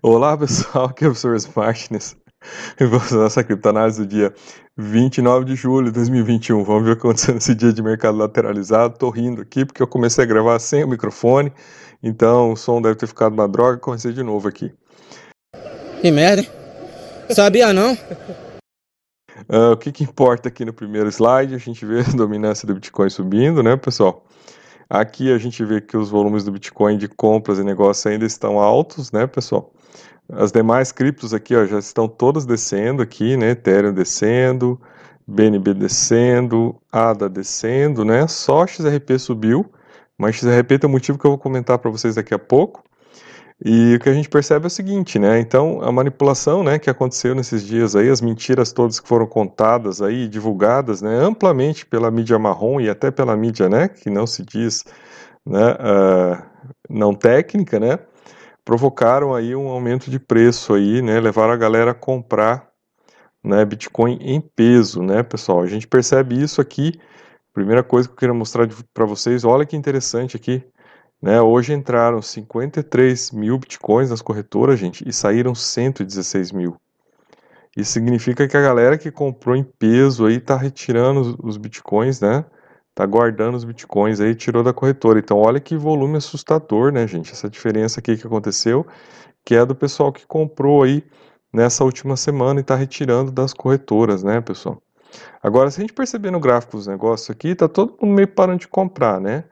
Olá pessoal, aqui é o professor Martins e vamos à nossa criptanálise do dia 29 de julho de 2021. Vamos ver o que aconteceu nesse dia de mercado lateralizado. Tô rindo aqui porque eu comecei a gravar sem o microfone, então o som deve ter ficado uma droga. Comecei de novo aqui. Que merda? Sabia não? Uh, o que, que importa aqui no primeiro slide? A gente vê a dominância do Bitcoin subindo, né, pessoal? Aqui a gente vê que os volumes do Bitcoin de compras e negócios ainda estão altos, né, pessoal? As demais criptos aqui ó, já estão todas descendo aqui, né? Ethereum descendo, BNB descendo, ADA descendo, né? Só XRP subiu, mas XRP tem um motivo que eu vou comentar para vocês daqui a pouco. E o que a gente percebe é o seguinte, né? Então, a manipulação, né, que aconteceu nesses dias aí, as mentiras todas que foram contadas aí, divulgadas, né, amplamente pela mídia marrom e até pela mídia, né, que não se diz, né, uh, não técnica, né, provocaram aí um aumento de preço aí, né, levaram a galera a comprar, né, Bitcoin em peso, né, pessoal. A gente percebe isso aqui. Primeira coisa que eu queria mostrar para vocês, olha que interessante aqui, né, hoje entraram 53 mil bitcoins nas corretoras, gente, e saíram 116 mil. Isso significa que a galera que comprou em peso aí está retirando os, os bitcoins, né? Tá guardando os bitcoins aí, tirou da corretora. Então, olha que volume assustador, né, gente? Essa diferença aqui que aconteceu, que é do pessoal que comprou aí nessa última semana e está retirando das corretoras, né, pessoal? Agora, se a gente perceber no gráfico dos negócios aqui, tá todo mundo meio parando de comprar, né?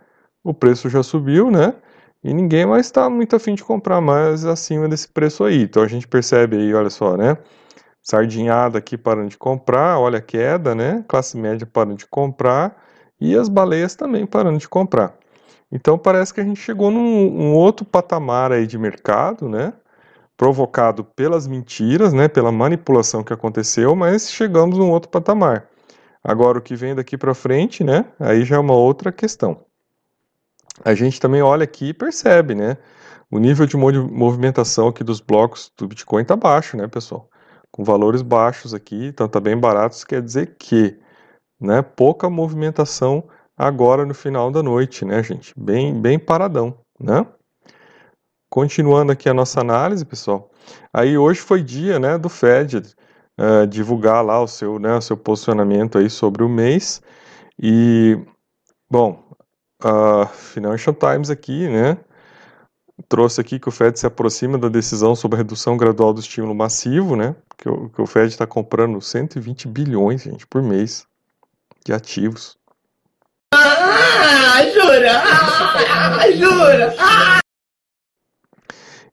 O preço já subiu, né? E ninguém mais está muito afim de comprar mais acima desse preço aí. Então a gente percebe aí, olha só, né? Sardinhada aqui parando de comprar, olha a queda, né? Classe média parando de comprar e as baleias também parando de comprar. Então parece que a gente chegou num um outro patamar aí de mercado, né? Provocado pelas mentiras, né? Pela manipulação que aconteceu, mas chegamos num outro patamar. Agora o que vem daqui para frente, né? Aí já é uma outra questão a gente também olha aqui e percebe, né? O nível de movimentação aqui dos blocos do Bitcoin está baixo, né, pessoal? Com valores baixos aqui, então tá bem baratos, quer dizer que, né, pouca movimentação agora no final da noite, né, gente? Bem, bem paradão, né? Continuando aqui a nossa análise, pessoal. Aí hoje foi dia, né, do Fed uh, divulgar lá o seu, né, o seu posicionamento aí sobre o mês e, bom, a Financial Times aqui, né, trouxe aqui que o Fed se aproxima da decisão sobre a redução gradual do estímulo massivo, né, que o, que o Fed está comprando 120 bilhões, gente, por mês de ativos. Ah, jura? Ah, jura? Ah!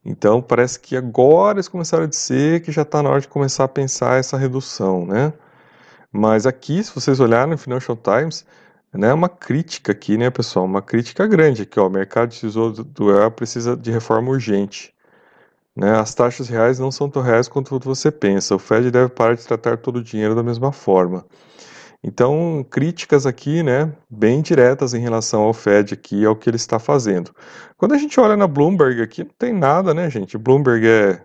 Então parece que agora eles começaram a dizer que já está na hora de começar a pensar essa redução, né? Mas aqui, se vocês olharem no Financial Times, né, uma crítica aqui, né, pessoal? Uma crítica grande aqui, ó. O mercado de tesouro do real precisa de reforma urgente. Né? As taxas reais não são tão reais quanto você pensa. O Fed deve parar de tratar todo o dinheiro da mesma forma. Então, críticas aqui, né, bem diretas em relação ao Fed aqui, ao que ele está fazendo. Quando a gente olha na Bloomberg aqui, não tem nada, né, gente? Bloomberg é,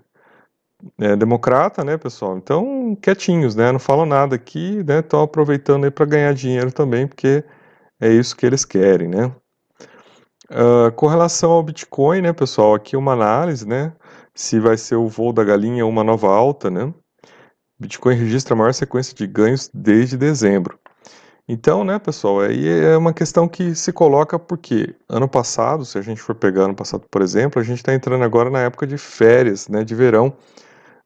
é democrata, né, pessoal? Então, quietinhos, né? Não falam nada aqui, né? Estão aproveitando aí para ganhar dinheiro também, porque é isso que eles querem, né? Uh, com relação ao Bitcoin, né, pessoal, aqui uma análise, né, se vai ser o voo da galinha ou uma nova alta, né? Bitcoin registra a maior sequência de ganhos desde dezembro. Então, né, pessoal, aí é uma questão que se coloca porque ano passado, se a gente for pegar ano passado, por exemplo, a gente está entrando agora na época de férias, né, de verão,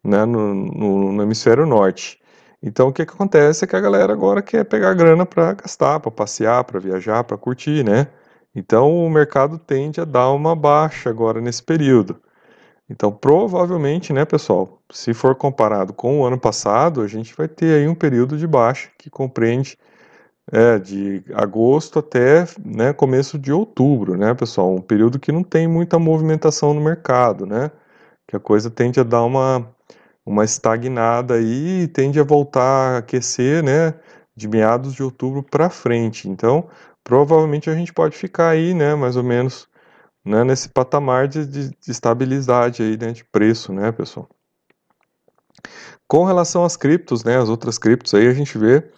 né, no, no, no hemisfério norte. Então o que, que acontece é que a galera agora quer pegar grana para gastar, para passear, para viajar, para curtir, né? Então o mercado tende a dar uma baixa agora nesse período. Então provavelmente, né, pessoal, se for comparado com o ano passado, a gente vai ter aí um período de baixa que compreende é, de agosto até né, começo de outubro, né, pessoal? Um período que não tem muita movimentação no mercado, né? Que a coisa tende a dar uma uma estagnada aí e tende a voltar a aquecer, né, de meados de outubro para frente. Então, provavelmente a gente pode ficar aí, né, mais ou menos, né, nesse patamar de, de, de estabilidade aí, né, de preço, né, pessoal. Com relação às criptos, né, as outras criptos aí a gente vê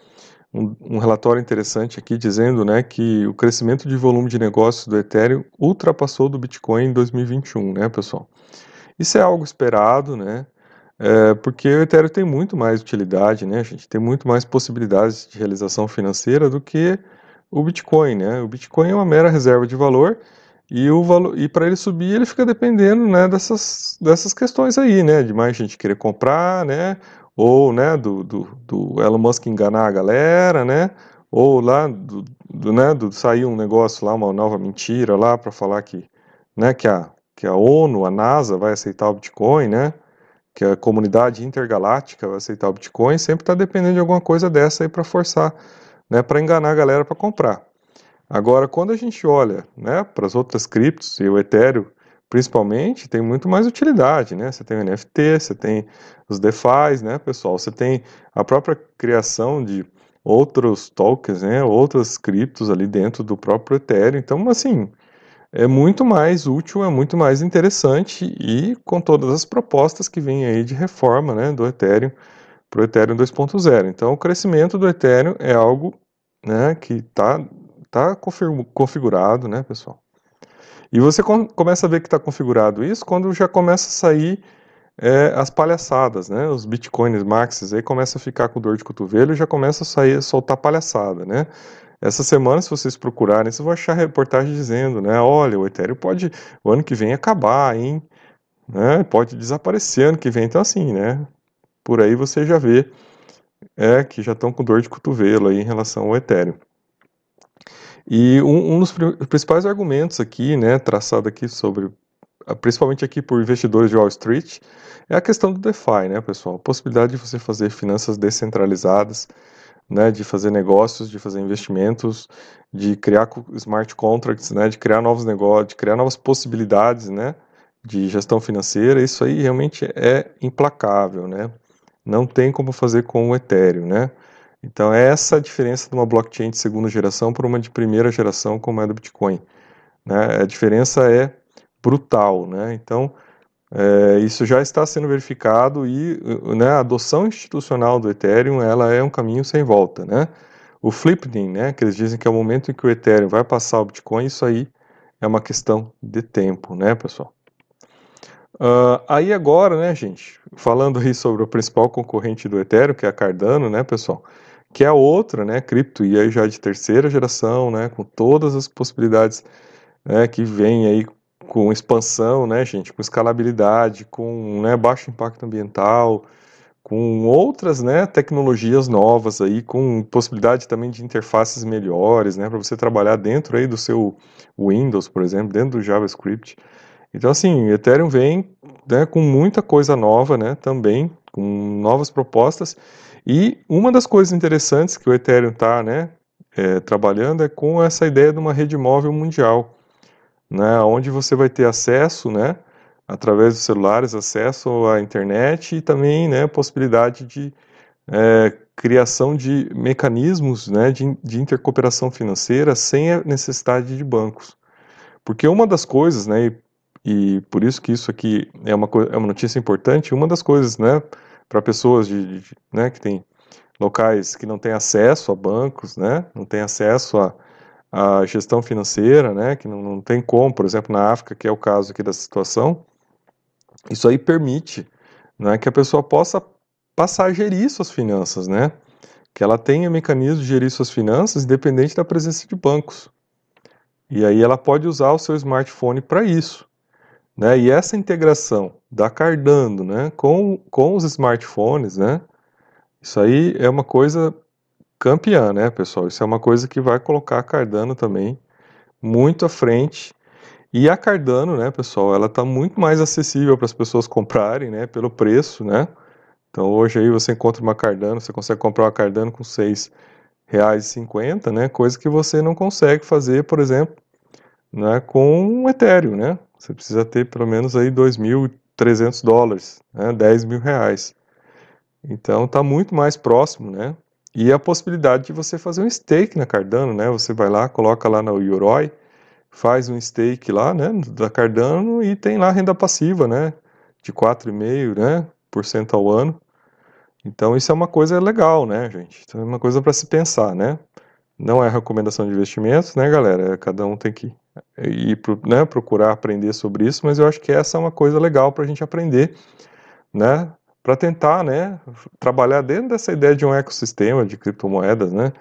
um, um, relatório interessante aqui dizendo, né, que o crescimento de volume de negócios do Ethereum ultrapassou do Bitcoin em 2021, né, pessoal. Isso é algo esperado, né? É, porque o Ethereum tem muito mais utilidade, né, gente? Tem muito mais possibilidades de realização financeira do que o Bitcoin, né? O Bitcoin é uma mera reserva de valor e o valor e para ele subir ele fica dependendo, né, dessas, dessas questões aí, né, de mais gente querer comprar, né, ou né, do, do, do Elon Musk enganar a galera, né, ou lá do, do, né, do sair um negócio lá, uma nova mentira lá para falar que, né, que a, que a ONU, a NASA vai aceitar o Bitcoin, né, que a comunidade intergaláctica vai aceitar o Bitcoin, sempre está dependendo de alguma coisa dessa aí para forçar, né, para enganar a galera para comprar. Agora, quando a gente olha, né, para as outras criptos e o Ethereum, principalmente, tem muito mais utilidade, né? Você tem o NFT, você tem os DeFi, né, pessoal? Você tem a própria criação de outros tokens, né, outras criptos ali dentro do próprio Ethereum. Então, assim, é muito mais útil, é muito mais interessante e com todas as propostas que vêm aí de reforma, né, do Ethereum para o Ethereum 2.0. Então, o crescimento do Ethereum é algo, né, que está tá configurado, né, pessoal? E você com, começa a ver que está configurado isso quando já começa a sair é, as palhaçadas, né? Os bitcoins maxes aí começa a ficar com dor de cotovelo e já começa a sair, soltar palhaçada, né? Essa semana, se vocês procurarem, vocês vão achar reportagem dizendo, né? Olha, o Ethereum pode o ano que vem acabar, hein? Né? Pode desaparecer ano que vem, então assim, né? Por aí você já vê é que já estão com dor de cotovelo aí em relação ao Ethereum. E um, um dos principais argumentos aqui, né, traçado aqui sobre principalmente aqui por investidores de Wall Street, é a questão do DeFi, né, pessoal? A possibilidade de você fazer finanças descentralizadas, né, de fazer negócios, de fazer investimentos, de criar smart contracts, né, de criar novos negócios, de criar novas possibilidades, né, de gestão financeira. Isso aí realmente é implacável, né? Não tem como fazer com o Ethereum, né? Então, é essa a diferença de uma blockchain de segunda geração para uma de primeira geração, como é do Bitcoin. Né? A diferença é brutal, né? Então, é, isso já está sendo verificado e né, a adoção institucional do Ethereum ela é um caminho sem volta, né? O flipping, né, que eles dizem que é o momento em que o Ethereum vai passar o Bitcoin, isso aí é uma questão de tempo, né, pessoal? Uh, aí agora, né, gente, falando aí sobre o principal concorrente do Ethereum, que é a Cardano, né, pessoal, que é a outra, né, cripto, e aí já de terceira geração, né, com todas as possibilidades né, que vem aí com expansão, né, gente, com escalabilidade, com né, baixo impacto ambiental, com outras né, tecnologias novas aí, com possibilidade também de interfaces melhores, né, para você trabalhar dentro aí do seu Windows, por exemplo, dentro do JavaScript. Então, assim, Ethereum vem né, com muita coisa nova, né, também, com novas propostas, e uma das coisas interessantes que o Ethereum está né, é, trabalhando é com essa ideia de uma rede móvel mundial né, onde você vai ter acesso, né, através dos celulares, acesso à internet e também, né, possibilidade de é, criação de mecanismos, né, de, de intercooperação financeira sem a necessidade de bancos. Porque uma das coisas, né, e, e por isso que isso aqui é uma, é uma notícia importante, uma das coisas, né, para pessoas de, de, né, que têm locais que não têm acesso a bancos, né, não têm acesso a, a gestão financeira, né, que não, não tem como, por exemplo, na África, que é o caso aqui da situação, isso aí permite né, que a pessoa possa passar a gerir suas finanças, né, que ela tenha mecanismos de gerir suas finanças independente da presença de bancos. E aí ela pode usar o seu smartphone para isso. Né? E essa integração da Cardano né, com, com os smartphones, né, isso aí é uma coisa campeã, né, pessoal? Isso é uma coisa que vai colocar a Cardano também muito à frente. E a Cardano, né, pessoal, ela está muito mais acessível para as pessoas comprarem, né, pelo preço, né? Então hoje aí você encontra uma Cardano, você consegue comprar uma Cardano com R$ 6,50, né? Coisa que você não consegue fazer, por exemplo, né, com um Ethereum, né? Você precisa ter pelo menos aí 2.300 dólares, né, 10 mil reais. Então está muito mais próximo, né? E a possibilidade de você fazer um stake na Cardano, né? Você vai lá, coloca lá no Yoroi, faz um stake lá, né, da Cardano e tem lá renda passiva, né, de 4,5, né, por cento ao ano. Então isso é uma coisa legal, né, gente? Então é uma coisa para se pensar, né? Não é recomendação de investimentos, né, galera? Cada um tem que e né, procurar aprender sobre isso, mas eu acho que essa é uma coisa legal para a gente aprender, né, para tentar, né, trabalhar dentro dessa ideia de um ecossistema de criptomoedas, né,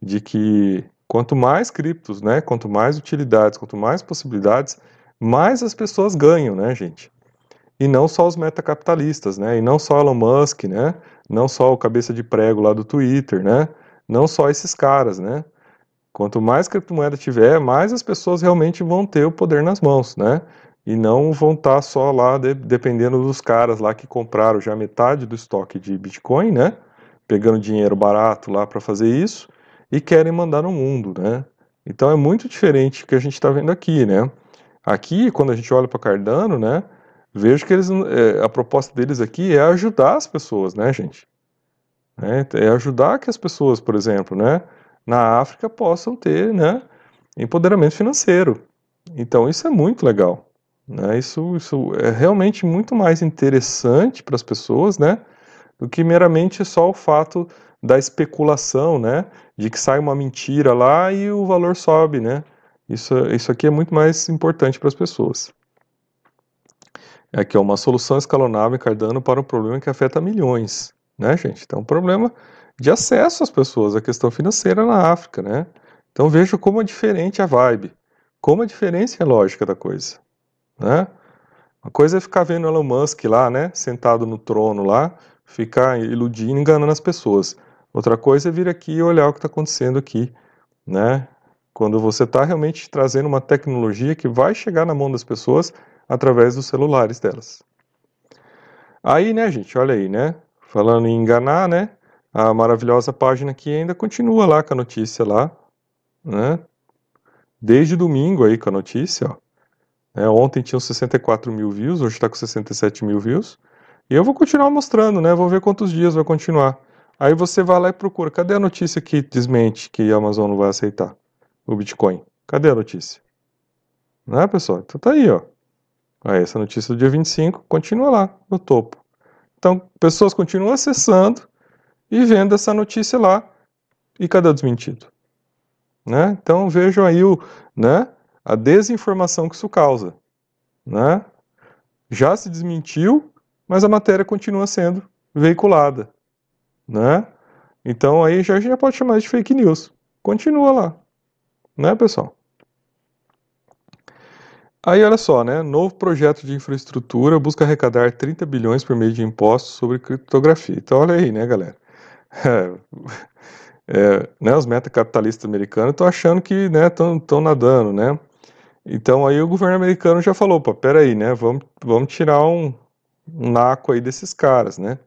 de que quanto mais criptos, né, quanto mais utilidades, quanto mais possibilidades, mais as pessoas ganham, né, gente? E não só os metacapitalistas, né? E não só Elon Musk, né? Não só o cabeça de prego lá do Twitter, né? Não só esses caras, né? Quanto mais criptomoeda tiver, mais as pessoas realmente vão ter o poder nas mãos, né? E não vão estar tá só lá de, dependendo dos caras lá que compraram já metade do estoque de Bitcoin, né? Pegando dinheiro barato lá para fazer isso e querem mandar no mundo, né? Então é muito diferente do que a gente está vendo aqui, né? Aqui, quando a gente olha para Cardano, né? Vejo que eles, é, a proposta deles aqui é ajudar as pessoas, né, gente? É, é ajudar que as pessoas, por exemplo, né? na África possam ter né, empoderamento financeiro. Então isso é muito legal. Né? Isso, isso é realmente muito mais interessante para as pessoas né, do que meramente só o fato da especulação, né, de que sai uma mentira lá e o valor sobe. Né? Isso, isso aqui é muito mais importante para as pessoas. Aqui é uma solução escalonável em Cardano para um problema que afeta milhões, né, gente? Então, um problema de acesso às pessoas, a questão financeira na África, né? Então veja como é diferente a vibe, como a diferença é lógica da coisa, né? Uma coisa é ficar vendo Elon Musk lá, né, sentado no trono lá, ficar iludindo, enganando as pessoas. Outra coisa é vir aqui e olhar o que está acontecendo aqui, né? Quando você está realmente trazendo uma tecnologia que vai chegar na mão das pessoas através dos celulares delas. Aí, né, gente, olha aí, né? Falando em enganar, né? a maravilhosa página aqui ainda continua lá com a notícia lá, né? Desde domingo aí com a notícia, ó. É, ontem tinham 64 mil views, hoje está com 67 mil views. E eu vou continuar mostrando, né? Vou ver quantos dias vai continuar. Aí você vai lá e procura. Cadê a notícia que desmente que a Amazon não vai aceitar o Bitcoin? Cadê a notícia? Né, pessoal? Então tá aí, ó. Aí, essa notícia do dia 25 continua lá, no topo. Então, pessoas continuam acessando e vendo essa notícia lá. E cadê o desmentido? Né? Então vejam aí o, né, a desinformação que isso causa. Né? Já se desmentiu, mas a matéria continua sendo veiculada. Né? Então aí já, já pode chamar de fake news. Continua lá. Né, pessoal? Aí olha só, né? Novo projeto de infraestrutura busca arrecadar 30 bilhões por meio de impostos sobre criptografia. Então olha aí, né, galera? É, é, né, os metacapitalistas americanos estão achando que estão né, nadando, né? Então aí o governo americano já falou, pô, peraí, né? Vamos, vamos tirar um, um naco aí desses caras, né?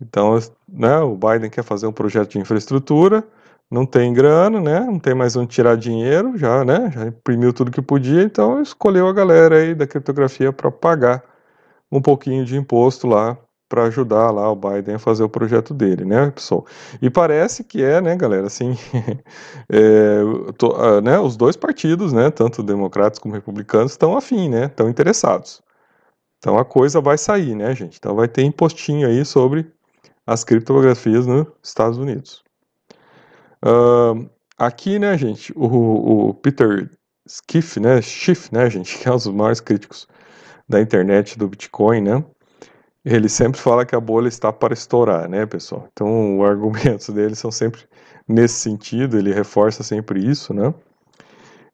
Então, né, o Biden quer fazer um projeto de infraestrutura, não tem grana, né? Não tem mais onde tirar dinheiro, já, né? Já imprimiu tudo que podia, então escolheu a galera aí da criptografia para pagar um pouquinho de imposto lá para ajudar lá o Biden a fazer o projeto dele, né, pessoal? E parece que é, né, galera, assim, é, uh, né, os dois partidos, né, tanto democratas como republicanos, estão afim, né, estão interessados. Então a coisa vai sair, né, gente? Então vai ter impostinho aí sobre as criptografias nos Estados Unidos. Uh, aqui, né, gente, o, o Peter Schiff, né, Schiff, né, gente, que é um dos maiores críticos da internet do Bitcoin, né, ele sempre fala que a bolha está para estourar, né, pessoal? Então, os argumentos dele são sempre nesse sentido, ele reforça sempre isso, né?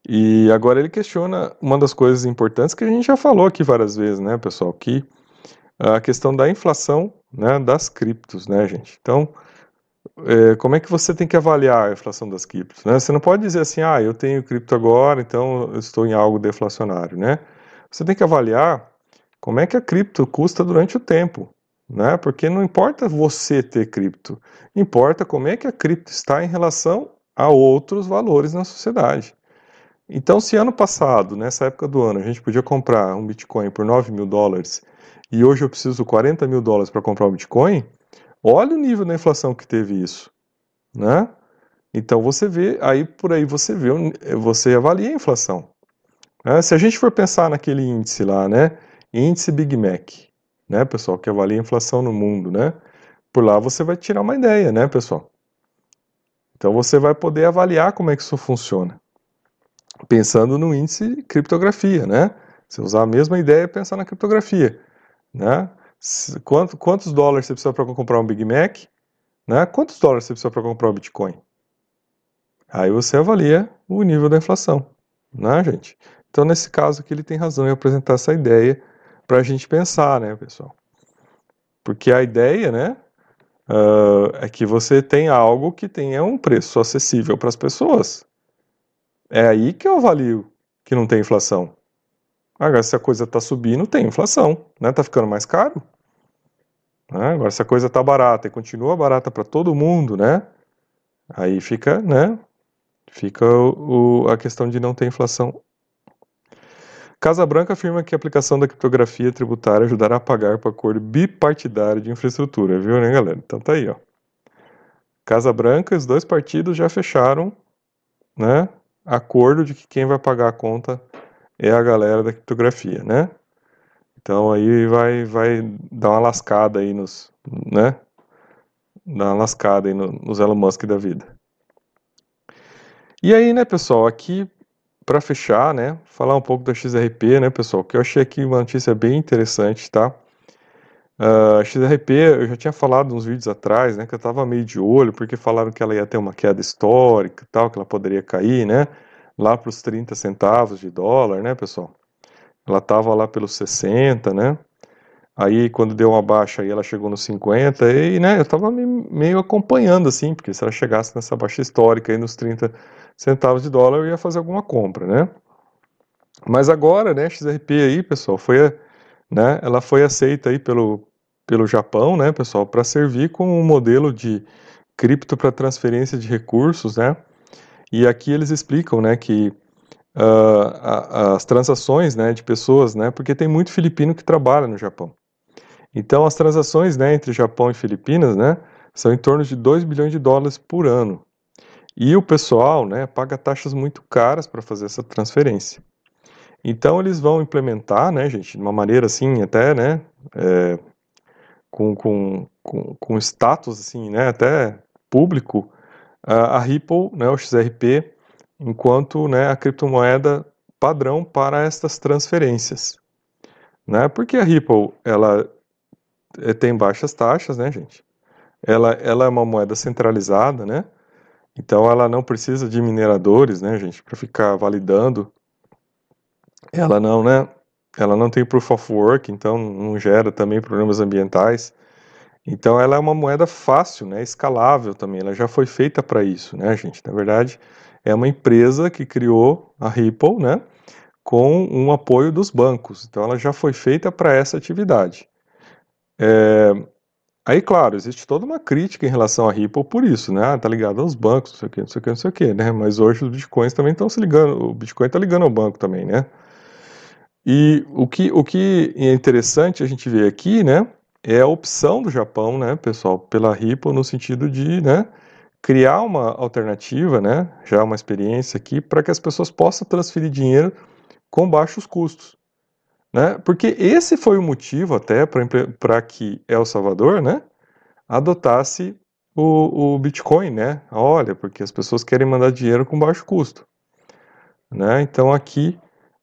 E agora ele questiona uma das coisas importantes que a gente já falou aqui várias vezes, né, pessoal? Que a questão da inflação né, das criptos, né, gente? Então, é, como é que você tem que avaliar a inflação das criptos? Né? Você não pode dizer assim, ah, eu tenho cripto agora, então eu estou em algo deflacionário, né? Você tem que avaliar como é que a cripto custa durante o tempo, né? Porque não importa você ter cripto, importa como é que a cripto está em relação a outros valores na sociedade. Então, se ano passado, nessa época do ano, a gente podia comprar um Bitcoin por 9 mil dólares e hoje eu preciso 40 mil dólares para comprar um Bitcoin, olha o nível da inflação que teve isso, né? Então você vê, aí por aí você vê, você avalia a inflação. Né? Se a gente for pensar naquele índice lá, né? Índice Big Mac, né, pessoal, que avalia a inflação no mundo, né? Por lá você vai tirar uma ideia, né, pessoal? Então você vai poder avaliar como é que isso funciona. pensando no índice criptografia, né? Você usar a mesma ideia e pensar na criptografia, né? Quanto, quantos dólares você precisa para comprar um Big Mac? Né? Quantos dólares você precisa para comprar um Bitcoin? Aí você avalia o nível da inflação, né, gente? Então, nesse caso aqui, ele tem razão em apresentar essa ideia para a gente pensar, né, pessoal? Porque a ideia, né, uh, é que você tem algo que tenha um preço acessível para as pessoas. É aí que eu avalio que não tem inflação. Agora, se a coisa está subindo, tem inflação, né? Está ficando mais caro. Né? Agora, se a coisa está barata e continua barata para todo mundo, né? Aí fica, né? Fica o, a questão de não ter inflação. Casa Branca afirma que a aplicação da criptografia tributária ajudará a pagar para acordo bipartidário de infraestrutura, viu, né, galera? Então tá aí, ó. Casa Branca, os dois partidos já fecharam, né, acordo de que quem vai pagar a conta é a galera da criptografia, né? Então aí vai, vai dar uma lascada aí nos, né? Dar uma lascada aí no, nos Elon Musk da vida. E aí, né, pessoal, aqui para fechar, né, falar um pouco da XRP, né, pessoal, que eu achei aqui uma notícia bem interessante, tá? Uh, a XRP, eu já tinha falado uns vídeos atrás, né, que eu tava meio de olho, porque falaram que ela ia ter uma queda histórica tal, que ela poderia cair, né, lá para os 30 centavos de dólar, né, pessoal? Ela tava lá pelos 60, né? Aí quando deu uma baixa aí ela chegou nos 50 e, né, eu tava meio acompanhando assim, porque se ela chegasse nessa baixa histórica aí nos 30 centavos de dólar, eu ia fazer alguma compra, né? Mas agora, né, XRP aí, pessoal, foi, né, ela foi aceita aí pelo, pelo Japão, né, pessoal, para servir como um modelo de cripto para transferência de recursos, né? E aqui eles explicam, né, que uh, as transações, né, de pessoas, né, porque tem muito filipino que trabalha no Japão. Então, as transações, né, entre Japão e Filipinas, né, são em torno de 2 bilhões de dólares por ano. E o pessoal né, paga taxas muito caras para fazer essa transferência. Então eles vão implementar, né, gente, de uma maneira assim, até, né, é, com, com, com, com, status, assim, né, até público, a, Ripple, né, o XRP, enquanto, né, a criptomoeda padrão para estas transferências. Né, porque a Ripple, ela tem baixas taxas, né, gente, ela, ela é uma moeda centralizada, né, então ela não precisa de mineradores, né, gente, para ficar validando. Ela não, né? Ela não tem proof of work, então não gera também problemas ambientais. Então ela é uma moeda fácil, né, escalável também. Ela já foi feita para isso, né, gente? Na verdade, é uma empresa que criou a Ripple, né, com um apoio dos bancos. Então ela já foi feita para essa atividade. É, Aí, claro, existe toda uma crítica em relação à Ripple por isso, né? Ah, tá ligado aos bancos, não sei o que, não sei o que, não sei o que, né? Mas hoje os bitcoins também estão se ligando, o Bitcoin está ligando ao banco também, né? E o que, o que é interessante a gente ver aqui, né? É a opção do Japão, né, pessoal, pela Ripple no sentido de, né? Criar uma alternativa, né? Já uma experiência aqui para que as pessoas possam transferir dinheiro com baixos custos. Né? Porque esse foi o motivo até para que El Salvador né, adotasse o, o, Bitcoin, né? Olha, porque as pessoas querem mandar dinheiro com baixo custo. Né? Então aqui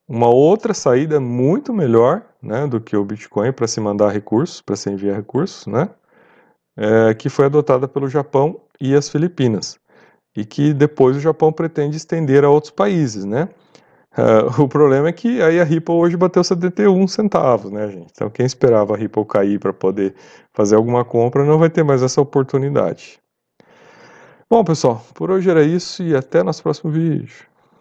uma outra saída muito melhor né, do que o Bitcoin para se mandar recursos, para se enviar recursos, né? É, que foi adotada pelo Japão e as Filipinas. E que depois o Japão pretende estender a outros países, né? Uh, o problema é que aí a Ripple hoje bateu 71 centavos, né, gente? Então quem esperava a Ripple cair para poder fazer alguma compra não vai ter mais essa oportunidade. Bom, pessoal, por hoje era isso e até nosso próximo vídeo.